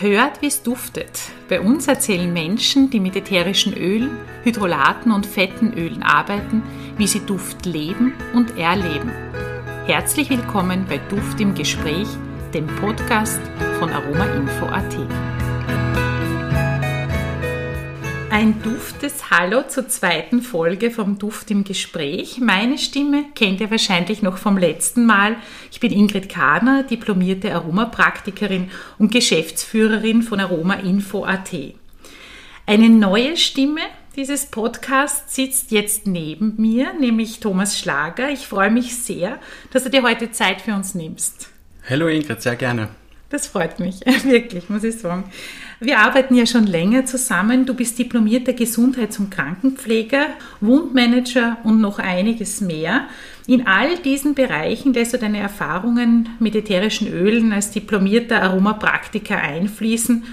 Hört, wie es duftet. Bei uns erzählen Menschen, die mit ätherischen Ölen, Hydrolaten und fetten Ölen arbeiten, wie sie Duft leben und erleben. Herzlich willkommen bei Duft im Gespräch, dem Podcast von aromainfo.at. Ein duftes Hallo zur zweiten Folge vom Duft im Gespräch. Meine Stimme kennt ihr wahrscheinlich noch vom letzten Mal. Ich bin Ingrid Kahner, diplomierte Aromapraktikerin und Geschäftsführerin von aromainfo.at. Eine neue Stimme dieses Podcasts sitzt jetzt neben mir, nämlich Thomas Schlager. Ich freue mich sehr, dass du dir heute Zeit für uns nimmst. Hallo Ingrid, sehr gerne. Das freut mich, wirklich, muss ich sagen. Wir arbeiten ja schon länger zusammen. Du bist diplomierter Gesundheits- und Krankenpfleger, Wundmanager und noch einiges mehr. In all diesen Bereichen lässt du deine Erfahrungen mit ätherischen Ölen als diplomierter Aromapraktiker einfließen.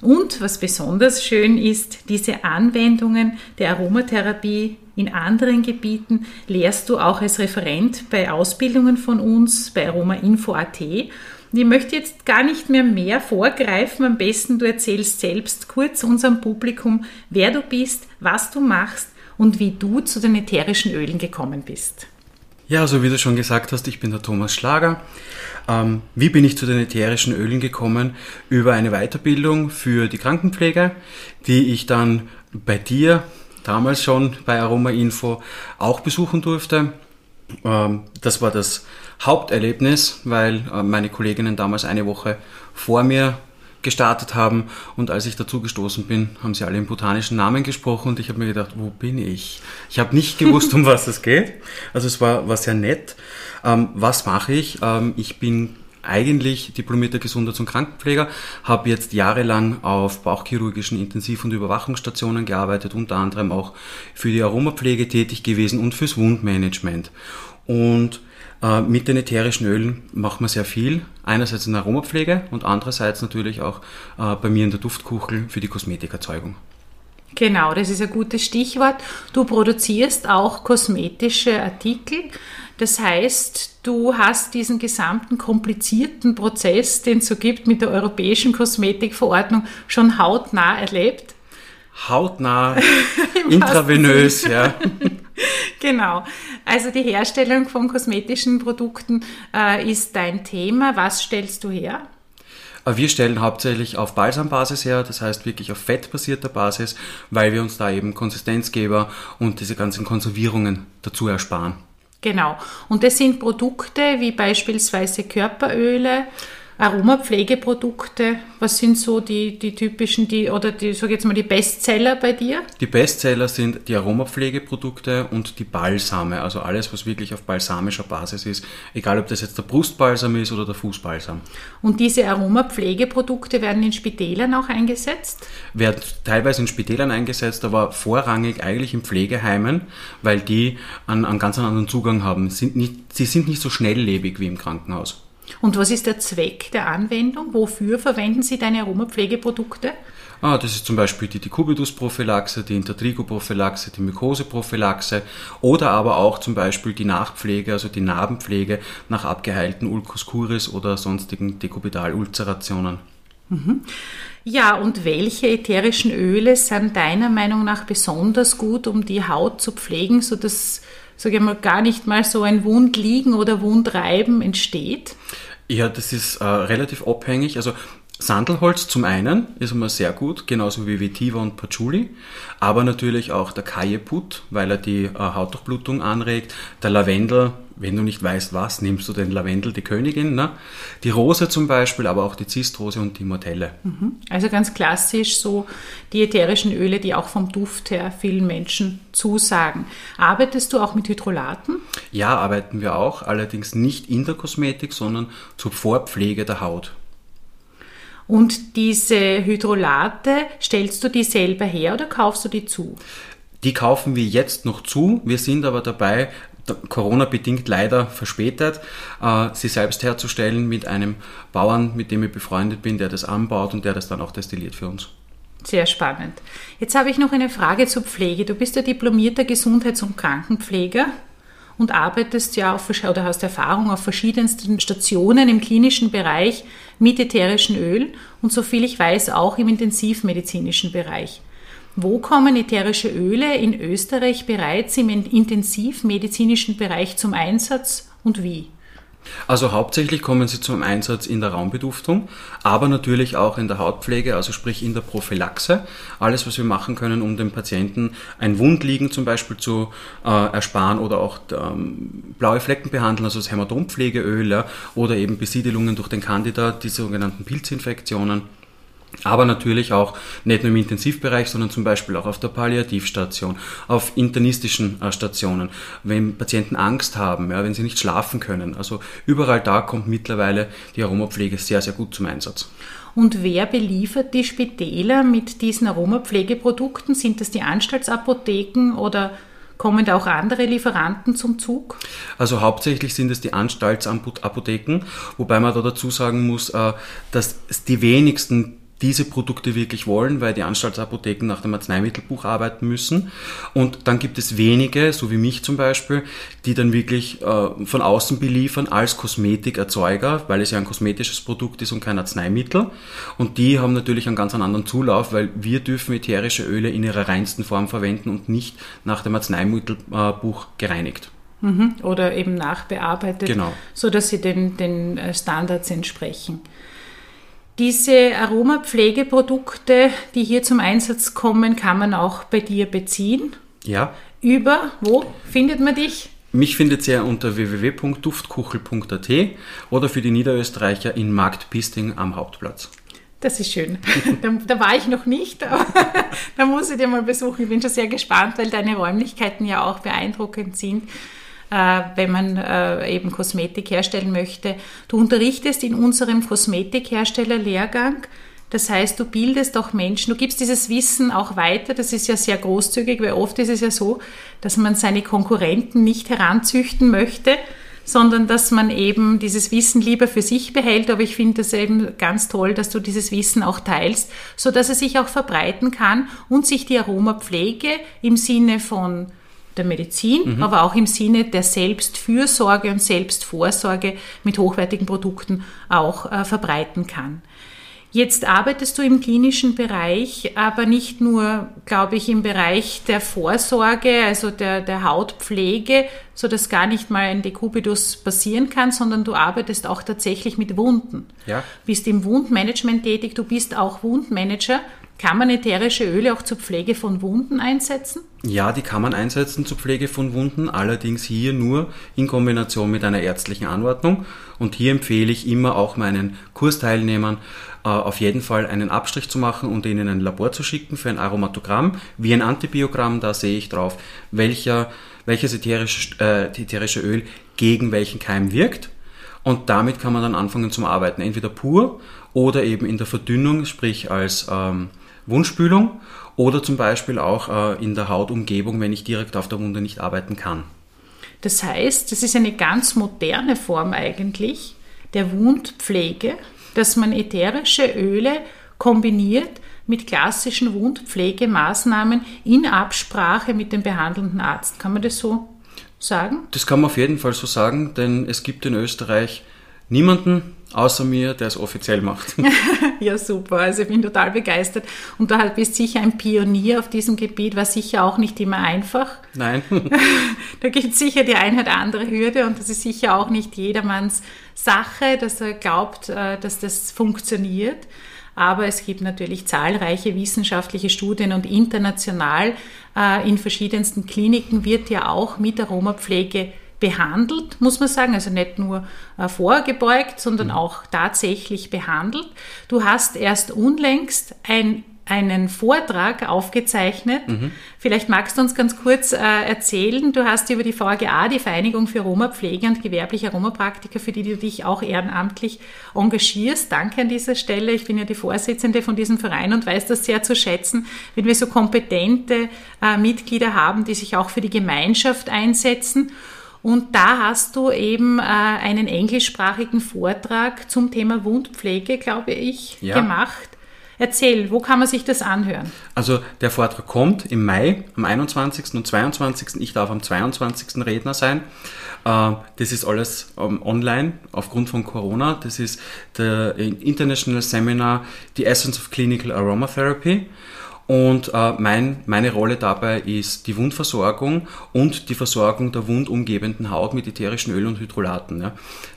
Und was besonders schön ist, diese Anwendungen der Aromatherapie in anderen Gebieten lehrst du auch als Referent bei Ausbildungen von uns bei aromainfo.at und ich möchte jetzt gar nicht mehr mehr vorgreifen. Am besten du erzählst selbst kurz unserem Publikum, wer du bist, was du machst und wie du zu den ätherischen Ölen gekommen bist. Ja, also wie du schon gesagt hast, ich bin der Thomas Schlager. Ähm, wie bin ich zu den ätherischen Ölen gekommen? Über eine Weiterbildung für die Krankenpflege, die ich dann bei dir damals schon bei Aroma Info auch besuchen durfte. Ähm, das war das Haupterlebnis, weil äh, meine Kolleginnen damals eine Woche vor mir gestartet haben und als ich dazu gestoßen bin, haben sie alle im botanischen Namen gesprochen und ich habe mir gedacht, wo bin ich? Ich habe nicht gewusst, um was es geht. Also es war, war sehr nett. Ähm, was mache ich? Ähm, ich bin eigentlich diplomierter Gesundheits- und Krankenpfleger, habe jetzt jahrelang auf bauchchirurgischen Intensiv- und Überwachungsstationen gearbeitet, unter anderem auch für die Aromapflege tätig gewesen und fürs Wundmanagement. Und mit den ätherischen Ölen macht man sehr viel. Einerseits in der Aromapflege und andererseits natürlich auch äh, bei mir in der Duftkuchel für die Kosmetikerzeugung. Genau, das ist ein gutes Stichwort. Du produzierst auch kosmetische Artikel. Das heißt, du hast diesen gesamten komplizierten Prozess, den es so gibt mit der Europäischen Kosmetikverordnung, schon hautnah erlebt. Hautnah, intravenös, ja. genau. Also die Herstellung von kosmetischen Produkten äh, ist dein Thema. Was stellst du her? Äh, wir stellen hauptsächlich auf Balsambasis her, das heißt wirklich auf fettbasierter Basis, weil wir uns da eben Konsistenzgeber und diese ganzen Konservierungen dazu ersparen. Genau. Und das sind Produkte wie beispielsweise Körperöle, Aromapflegeprodukte, was sind so die, die typischen, die, oder die, sag jetzt mal, die Bestseller bei dir? Die Bestseller sind die Aromapflegeprodukte und die Balsame, also alles, was wirklich auf balsamischer Basis ist, egal ob das jetzt der Brustbalsam ist oder der Fußbalsam. Und diese Aromapflegeprodukte werden in Spitälern auch eingesetzt? Werden teilweise in Spitälern eingesetzt, aber vorrangig eigentlich in Pflegeheimen, weil die einen, einen ganz anderen Zugang haben. Sind nicht, sie sind nicht so schnelllebig wie im Krankenhaus. Und was ist der Zweck der Anwendung? Wofür verwenden Sie deine Aromapflegeprodukte? Ah, das ist zum Beispiel die Decubitus-Prophylaxe, die Intertrigo-Prophylaxe, die Mykose-Prophylaxe oder aber auch zum Beispiel die Nachpflege, also die Narbenpflege nach abgeheilten Ulcus curis oder sonstigen Dekubital-Ulcerationen. Mhm. Ja, und welche ätherischen Öle sind deiner Meinung nach besonders gut, um die Haut zu pflegen, sodass sage ich mal, gar nicht mal so ein Wundliegen oder Wundreiben entsteht? Ja, das ist äh, relativ abhängig. Also Sandelholz zum einen ist immer sehr gut, genauso wie Vetiver und Patchouli, aber natürlich auch der Kajeput, weil er die äh, Hautdurchblutung anregt, der Lavendel, wenn du nicht weißt was, nimmst du den Lavendel, die Königin, ne? die Rose zum Beispiel, aber auch die Zistrose und die Mortelle. Mhm. Also ganz klassisch so die ätherischen Öle, die auch vom Duft her vielen Menschen zusagen. Arbeitest du auch mit Hydrolaten? Ja, arbeiten wir auch, allerdings nicht in der Kosmetik, sondern zur Vorpflege der Haut. Und diese Hydrolate, stellst du die selber her oder kaufst du die zu? Die kaufen wir jetzt noch zu. Wir sind aber dabei, Corona-bedingt leider verspätet, äh, sie selbst herzustellen mit einem Bauern, mit dem ich befreundet bin, der das anbaut und der das dann auch destilliert für uns. Sehr spannend. Jetzt habe ich noch eine Frage zur Pflege. Du bist ja diplomierter Gesundheits- und Krankenpfleger und arbeitest ja auf, oder hast Erfahrung auf verschiedensten Stationen im klinischen Bereich mit ätherischen Ölen und soviel ich weiß auch im intensivmedizinischen Bereich. Wo kommen ätherische Öle in Österreich bereits im intensivmedizinischen Bereich zum Einsatz und wie? Also hauptsächlich kommen sie zum Einsatz in der Raumbeduftung, aber natürlich auch in der Hautpflege, also sprich in der Prophylaxe. Alles, was wir machen können, um dem Patienten ein Wundliegen zum Beispiel zu äh, ersparen oder auch ähm, blaue Flecken behandeln, also das Hämatompflegeöl oder eben Besiedelungen durch den Candida, die sogenannten Pilzinfektionen. Aber natürlich auch nicht nur im Intensivbereich, sondern zum Beispiel auch auf der Palliativstation, auf internistischen äh, Stationen, wenn Patienten Angst haben, ja, wenn sie nicht schlafen können. Also überall da kommt mittlerweile die Aromapflege sehr, sehr gut zum Einsatz. Und wer beliefert die Spitäler mit diesen Aromapflegeprodukten? Sind das die Anstaltsapotheken oder kommen da auch andere Lieferanten zum Zug? Also hauptsächlich sind es die Anstaltsapotheken, wobei man da dazu sagen muss, äh, dass die wenigsten diese Produkte wirklich wollen, weil die Anstaltsapotheken nach dem Arzneimittelbuch arbeiten müssen. Und dann gibt es wenige, so wie mich zum Beispiel, die dann wirklich äh, von außen beliefern als Kosmetikerzeuger, weil es ja ein kosmetisches Produkt ist und kein Arzneimittel. Und die haben natürlich einen ganz anderen Zulauf, weil wir dürfen ätherische Öle in ihrer reinsten Form verwenden und nicht nach dem Arzneimittelbuch gereinigt. Mhm. Oder eben nachbearbeitet, genau. so dass sie den, den äh, Standards entsprechen. Diese Aromapflegeprodukte, die hier zum Einsatz kommen, kann man auch bei dir beziehen. Ja. Über, wo findet man dich? Mich findet ihr unter www.duftkuchel.at oder für die Niederösterreicher in Marktpisting am Hauptplatz. Das ist schön. Da, da, war ich noch nicht, aber da muss ich dir mal besuchen. Ich bin schon sehr gespannt, weil deine Räumlichkeiten ja auch beeindruckend sind. Äh, wenn man äh, eben Kosmetik herstellen möchte. Du unterrichtest in unserem Kosmetikherstellerlehrgang. Das heißt, du bildest auch Menschen, du gibst dieses Wissen auch weiter. Das ist ja sehr großzügig, weil oft ist es ja so, dass man seine Konkurrenten nicht heranzüchten möchte, sondern dass man eben dieses Wissen lieber für sich behält. Aber ich finde es eben ganz toll, dass du dieses Wissen auch teilst, so dass es sich auch verbreiten kann und sich die Aromapflege im Sinne von der Medizin, mhm. aber auch im Sinne der Selbstfürsorge und Selbstvorsorge mit hochwertigen Produkten auch äh, verbreiten kann. Jetzt arbeitest du im klinischen Bereich, aber nicht nur, glaube ich, im Bereich der Vorsorge, also der, der Hautpflege, so dass gar nicht mal ein Dekubitus passieren kann, sondern du arbeitest auch tatsächlich mit Wunden. Ja. Bist im Wundmanagement tätig, du bist auch Wundmanager. Kann man ätherische Öle auch zur Pflege von Wunden einsetzen? Ja, die kann man einsetzen zur Pflege von Wunden, allerdings hier nur in Kombination mit einer ärztlichen Anordnung. Und hier empfehle ich immer auch meinen Kursteilnehmern, äh, auf jeden Fall einen Abstrich zu machen und ihnen ein Labor zu schicken für ein Aromatogramm, wie ein Antibiogramm. Da sehe ich drauf, welcher, welches ätherische, äh, ätherische Öl gegen welchen Keim wirkt. Und damit kann man dann anfangen zum Arbeiten, entweder pur oder eben in der Verdünnung, sprich als ähm, Wundspülung oder zum Beispiel auch äh, in der Hautumgebung, wenn ich direkt auf der Wunde nicht arbeiten kann. Das heißt, das ist eine ganz moderne Form eigentlich der Wundpflege, dass man ätherische Öle kombiniert mit klassischen Wundpflegemaßnahmen in Absprache mit dem behandelnden Arzt. Kann man das so sagen? Das kann man auf jeden Fall so sagen, denn es gibt in Österreich niemanden, außer mir, der es offiziell macht. ja, super. Also ich bin total begeistert. Und du bist sicher ein Pionier auf diesem Gebiet, war sicher auch nicht immer einfach. Nein. da gibt es sicher die eine oder andere Hürde und das ist sicher auch nicht jedermanns Sache, dass er glaubt, äh, dass das funktioniert. Aber es gibt natürlich zahlreiche wissenschaftliche Studien und international äh, in verschiedensten Kliniken wird ja auch mit Aromapflege behandelt, muss man sagen, also nicht nur äh, vorgebeugt, sondern mhm. auch tatsächlich behandelt. Du hast erst unlängst ein einen Vortrag aufgezeichnet. Mhm. Vielleicht magst du uns ganz kurz äh, erzählen. Du hast über die VGA, die Vereinigung für Roma-Pflege und gewerbliche Roma-Praktiker, für die du dich auch ehrenamtlich engagierst. Danke an dieser Stelle. Ich bin ja die Vorsitzende von diesem Verein und weiß das sehr zu schätzen, wenn wir so kompetente äh, Mitglieder haben, die sich auch für die Gemeinschaft einsetzen. Und da hast du eben äh, einen englischsprachigen Vortrag zum Thema Wundpflege, glaube ich, ja. gemacht. Erzähl, wo kann man sich das anhören? Also der Vortrag kommt im Mai, am 21. und 22. Ich darf am 22. Redner sein. Äh, das ist alles ähm, online aufgrund von Corona. Das ist der International Seminar The Essence of Clinical Aromatherapy. Und äh, mein, meine Rolle dabei ist die Wundversorgung und die Versorgung der wundumgebenden Haut mit ätherischen Öl und Hydrolaten. Ja.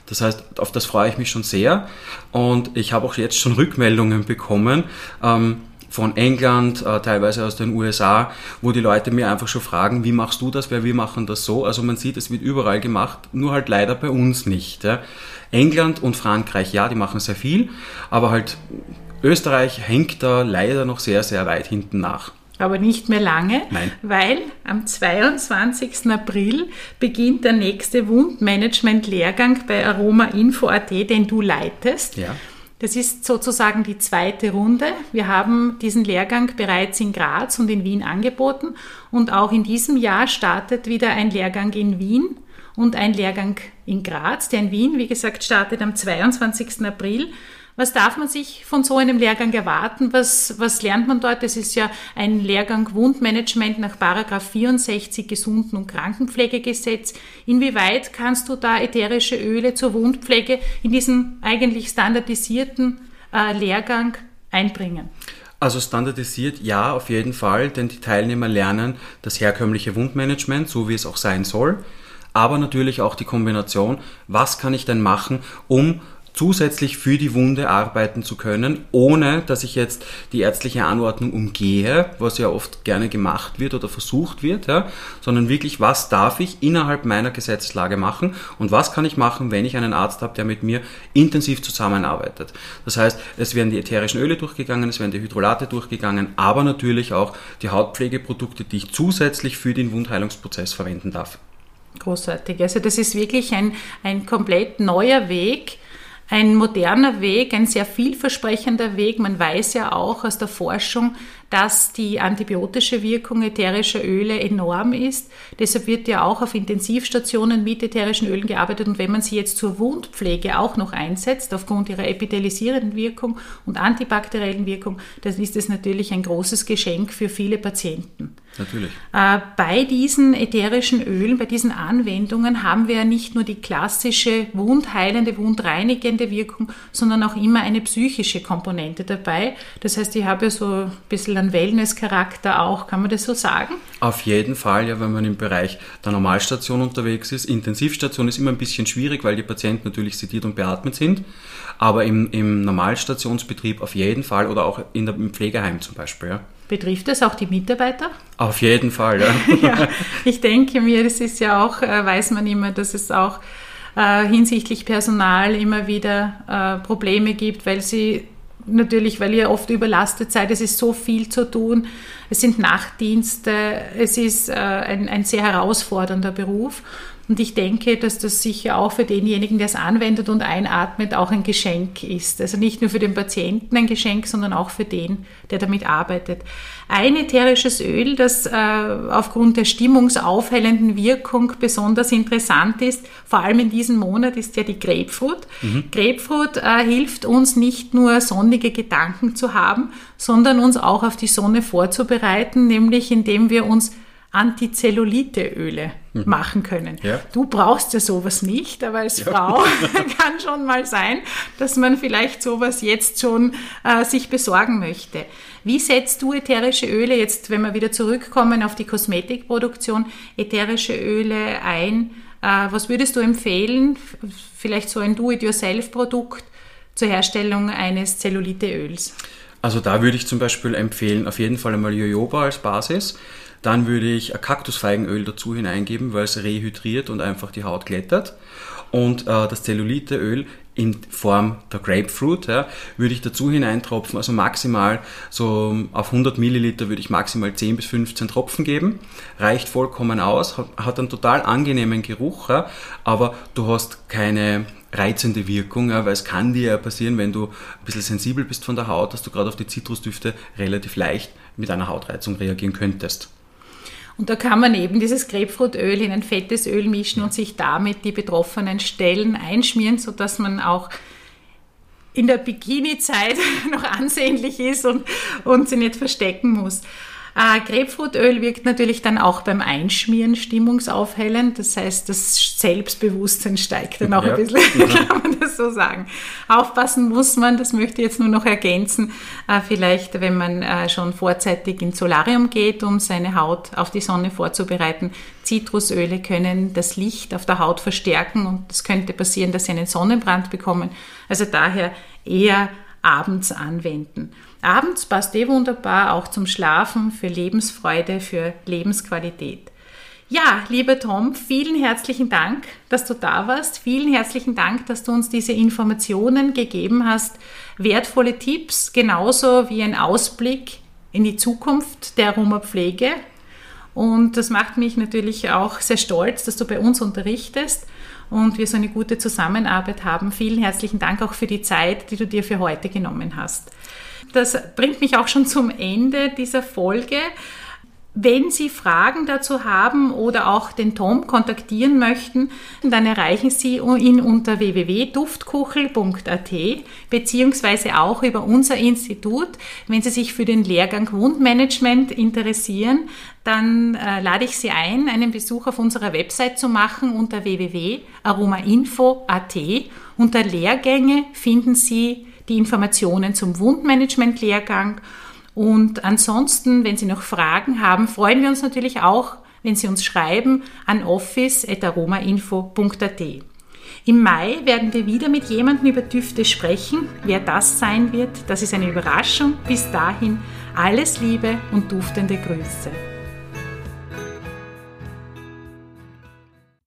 Das heißt, auf das freue ich mich schon sehr. Und ich habe auch jetzt schon Rückmeldungen bekommen. Ähm, von England, äh, teilweise aus den USA, wo die Leute mir einfach schon fragen, wie machst du das, weil wir machen das so. Also man sieht, es wird überall gemacht, nur halt leider bei uns nicht. Ja. England und Frankreich, ja, die machen sehr viel, aber halt Österreich hängt da leider noch sehr, sehr weit hinten nach. Aber nicht mehr lange, Nein. weil am 22. April beginnt der nächste Wundmanagement-Lehrgang bei Aroma Info.at, den du leitest. Ja. Das ist sozusagen die zweite Runde. Wir haben diesen Lehrgang bereits in Graz und in Wien angeboten und auch in diesem Jahr startet wieder ein Lehrgang in Wien und ein Lehrgang in Graz. Der in Wien, wie gesagt, startet am 22. April was darf man sich von so einem Lehrgang erwarten? Was, was lernt man dort? Das ist ja ein Lehrgang Wundmanagement nach Paragraph 64 Gesunden- und Krankenpflegegesetz. Inwieweit kannst du da ätherische Öle zur Wundpflege in diesen eigentlich standardisierten äh, Lehrgang einbringen? Also standardisiert ja, auf jeden Fall, denn die Teilnehmer lernen das herkömmliche Wundmanagement, so wie es auch sein soll, aber natürlich auch die Kombination, was kann ich denn machen, um zusätzlich für die Wunde arbeiten zu können, ohne dass ich jetzt die ärztliche Anordnung umgehe, was ja oft gerne gemacht wird oder versucht wird, ja, sondern wirklich, was darf ich innerhalb meiner Gesetzeslage machen und was kann ich machen, wenn ich einen Arzt habe, der mit mir intensiv zusammenarbeitet. Das heißt, es werden die ätherischen Öle durchgegangen, es werden die Hydrolate durchgegangen, aber natürlich auch die Hautpflegeprodukte, die ich zusätzlich für den Wundheilungsprozess verwenden darf. Großartig. Also das ist wirklich ein, ein komplett neuer Weg, ein moderner Weg, ein sehr vielversprechender Weg. Man weiß ja auch aus der Forschung, dass die antibiotische Wirkung ätherischer Öle enorm ist. Deshalb wird ja auch auf Intensivstationen mit ätherischen Ölen gearbeitet. Und wenn man sie jetzt zur Wundpflege auch noch einsetzt, aufgrund ihrer epithelisierenden Wirkung und antibakteriellen Wirkung, dann ist es natürlich ein großes Geschenk für viele Patienten. Natürlich. Äh, bei diesen ätherischen Ölen, bei diesen Anwendungen haben wir ja nicht nur die klassische wundheilende, wundreinigende Wirkung, sondern auch immer eine psychische Komponente dabei. Das heißt, ich habe ja so ein bisschen einen Wellness-Charakter auch, kann man das so sagen? Auf jeden Fall, ja, wenn man im Bereich der Normalstation unterwegs ist. Intensivstation ist immer ein bisschen schwierig, weil die Patienten natürlich sediert und beatmet sind. Aber im, im Normalstationsbetrieb auf jeden Fall oder auch in der, im Pflegeheim zum Beispiel. Ja. Betrifft das auch die Mitarbeiter? Auf jeden Fall, ja. ja ich denke mir, das ist ja auch, äh, weiß man immer, dass es auch äh, hinsichtlich Personal immer wieder äh, Probleme gibt, weil sie natürlich, weil ihr oft überlastet seid, es ist so viel zu tun, es sind Nachtdienste, es ist äh, ein, ein sehr herausfordernder Beruf. Und ich denke, dass das sicher auch für denjenigen, der es anwendet und einatmet, auch ein Geschenk ist. Also nicht nur für den Patienten ein Geschenk, sondern auch für den, der damit arbeitet. Ein ätherisches Öl, das äh, aufgrund der stimmungsaufhellenden Wirkung besonders interessant ist, vor allem in diesem Monat, ist ja die Grapefruit. Mhm. Grapefruit äh, hilft uns nicht nur sonnige Gedanken zu haben, sondern uns auch auf die Sonne vorzubereiten, nämlich indem wir uns Antizelluliteöle mhm. machen können. Ja. Du brauchst ja sowas nicht, aber als ja. Frau kann schon mal sein, dass man vielleicht sowas jetzt schon äh, sich besorgen möchte. Wie setzt du ätherische Öle jetzt, wenn wir wieder zurückkommen auf die Kosmetikproduktion, ätherische Öle ein? Äh, was würdest du empfehlen? Vielleicht so ein Do-it-yourself-Produkt zur Herstellung eines Zelluliteöls? Also da würde ich zum Beispiel empfehlen, auf jeden Fall einmal Jojoba als Basis. Dann würde ich Kaktusfeigenöl dazu hineingeben, weil es rehydriert und einfach die Haut glättert. Und äh, das Zelluliteöl in Form der Grapefruit ja, würde ich dazu hineintropfen, also maximal so auf 100 Milliliter würde ich maximal 10 bis 15 Tropfen geben, reicht vollkommen aus, hat, hat einen total angenehmen Geruch, ja, aber du hast keine reizende Wirkung, ja, weil es kann dir ja passieren, wenn du ein bisschen sensibel bist von der Haut, dass du gerade auf die Zitrusdüfte relativ leicht mit einer Hautreizung reagieren könntest. Und da kann man eben dieses Grapefruitöl in ein fettes Öl mischen und sich damit die betroffenen Stellen einschmieren, sodass man auch in der Bikini-Zeit noch ansehnlich ist und, und sie nicht verstecken muss. Äh, Grapefruitöl wirkt natürlich dann auch beim Einschmieren stimmungsaufhellend. Das heißt, das Selbstbewusstsein steigt dann auch ja, ein bisschen, ja. kann man das so sagen. Aufpassen muss man, das möchte ich jetzt nur noch ergänzen, äh, vielleicht wenn man äh, schon vorzeitig ins Solarium geht, um seine Haut auf die Sonne vorzubereiten. Zitrusöle können das Licht auf der Haut verstärken und es könnte passieren, dass sie einen Sonnenbrand bekommen. Also daher eher abends anwenden. Abends passt eh wunderbar auch zum Schlafen, für Lebensfreude, für Lebensqualität. Ja, lieber Tom, vielen herzlichen Dank, dass du da warst. Vielen herzlichen Dank, dass du uns diese Informationen gegeben hast. Wertvolle Tipps, genauso wie ein Ausblick in die Zukunft der Roma-Pflege. Und das macht mich natürlich auch sehr stolz, dass du bei uns unterrichtest und wir so eine gute Zusammenarbeit haben. Vielen herzlichen Dank auch für die Zeit, die du dir für heute genommen hast. Das bringt mich auch schon zum Ende dieser Folge. Wenn Sie Fragen dazu haben oder auch den Tom kontaktieren möchten, dann erreichen Sie ihn unter www.duftkuchel.at beziehungsweise auch über unser Institut. Wenn Sie sich für den Lehrgang Wundmanagement interessieren, dann äh, lade ich Sie ein, einen Besuch auf unserer Website zu machen unter www.aromainfo.at. Unter Lehrgänge finden Sie die Informationen zum Wundmanagement-Lehrgang. Und ansonsten, wenn Sie noch Fragen haben, freuen wir uns natürlich auch, wenn Sie uns schreiben an office.aromainfo.at. Im Mai werden wir wieder mit jemandem über Düfte sprechen. Wer das sein wird, das ist eine Überraschung. Bis dahin alles Liebe und duftende Grüße.